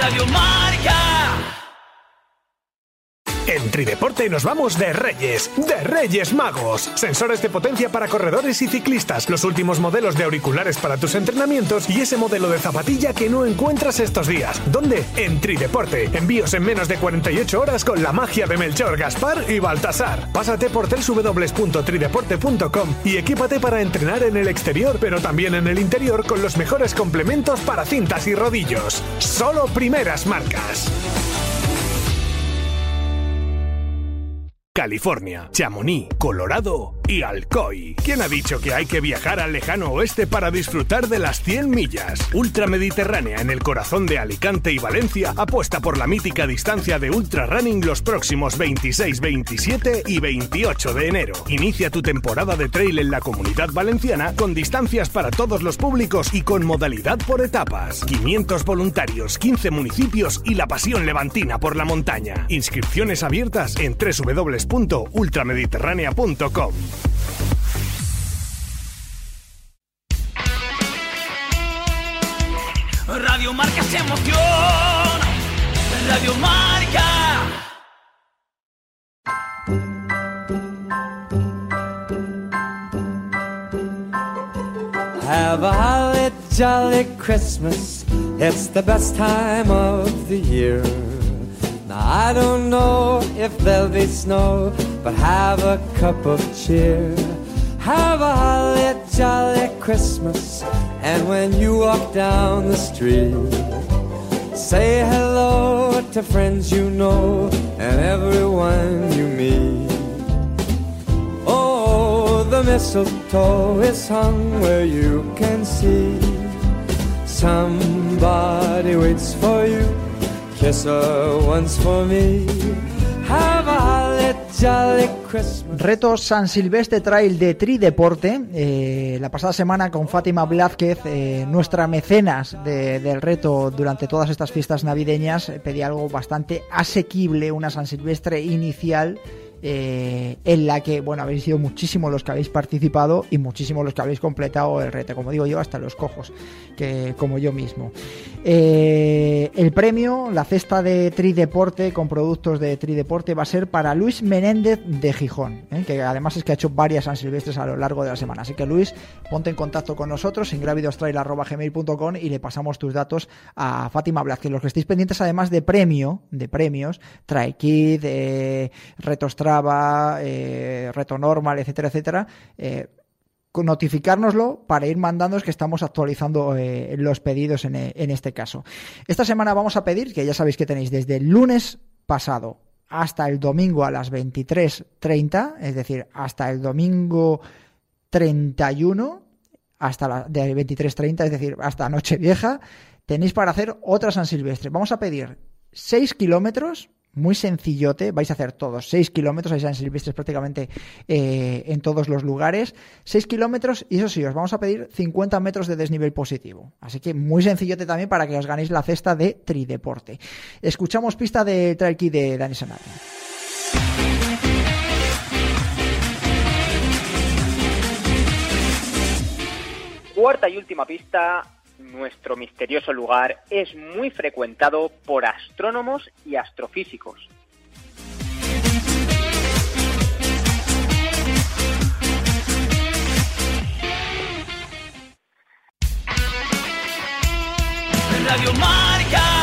Radio Marca. En Trideporte nos vamos de Reyes, de Reyes Magos. Sensores de potencia para corredores y ciclistas, los últimos modelos de auriculares para tus entrenamientos y ese modelo de zapatilla que no encuentras estos días. ¿Dónde? En Trideporte. Envíos en menos de 48 horas con la magia de Melchor, Gaspar y Baltasar. Pásate por www.trideporte.com y equípate para entrenar en el exterior, pero también en el interior con los mejores complementos para cintas y rodillos. Solo primeras marcas. California, Chamonix, Colorado y Alcoy. ¿Quién ha dicho que hay que viajar al lejano oeste para disfrutar de las 100 millas? Ultramediterránea en el corazón de Alicante y Valencia apuesta por la mítica distancia de Ultra Running los próximos 26, 27 y 28 de enero. Inicia tu temporada de trail en la comunidad valenciana con distancias para todos los públicos y con modalidad por etapas. 500 voluntarios, 15 municipios y la pasión levantina por la montaña. Inscripciones abiertas en www.ultramediterránea.com. Se emociona. Radio Marca. Have a holly jolly Christmas. It's the best time of the year. Now I don't know if there'll be snow, but have a cup of cheer. Have a holly jolly Christmas. And when you walk down the street, say hello to friends you know and everyone you meet. Oh, the mistletoe is hung where you can see. Somebody waits for you. Kiss her once for me. Reto San Silvestre Trail de Trideporte. Eh, la pasada semana con Fátima Blázquez, eh, nuestra mecenas de- del reto durante todas estas fiestas navideñas, eh, pedí algo bastante asequible, una San Silvestre inicial. Eh, en la que, bueno, habéis sido muchísimos los que habéis participado y muchísimos los que habéis completado el reto, como digo yo, hasta los cojos, que como yo mismo. Eh, el premio, la cesta de Trideporte con productos de Trideporte va a ser para Luis Menéndez de Gijón, ¿eh? que además es que ha hecho varias San Silvestres a lo largo de la semana. Así que Luis, ponte en contacto con nosotros en gravidostrail.gmail.com y le pasamos tus datos a Fátima Blázquez. Los que estéis pendientes además de premio, de premios, Trae Kid, eh, Reto Strava, eh, Reto Normal, etcétera, etcétera, eh, notificárnoslo para ir mandándoos que estamos actualizando eh, los pedidos en, en este caso. Esta semana vamos a pedir, que ya sabéis que tenéis desde el lunes pasado hasta el domingo a las 23.30, es decir, hasta el domingo 31, hasta la, de 23.30, es decir, hasta Nochevieja, tenéis para hacer otra San Silvestre. Vamos a pedir 6 kilómetros, muy sencillote, vais a hacer todos 6 kilómetros, hay San Silvestres prácticamente eh, en todos los lugares, 6 kilómetros y eso sí, os vamos a pedir 50 metros de desnivel positivo. Así que muy sencillote también para que os ganéis la cesta de Trideporte. Escuchamos pista de Trail Kid de Dani Sanati. Cuarta y última pista, nuestro misterioso lugar es muy frecuentado por astrónomos y astrofísicos. Radio.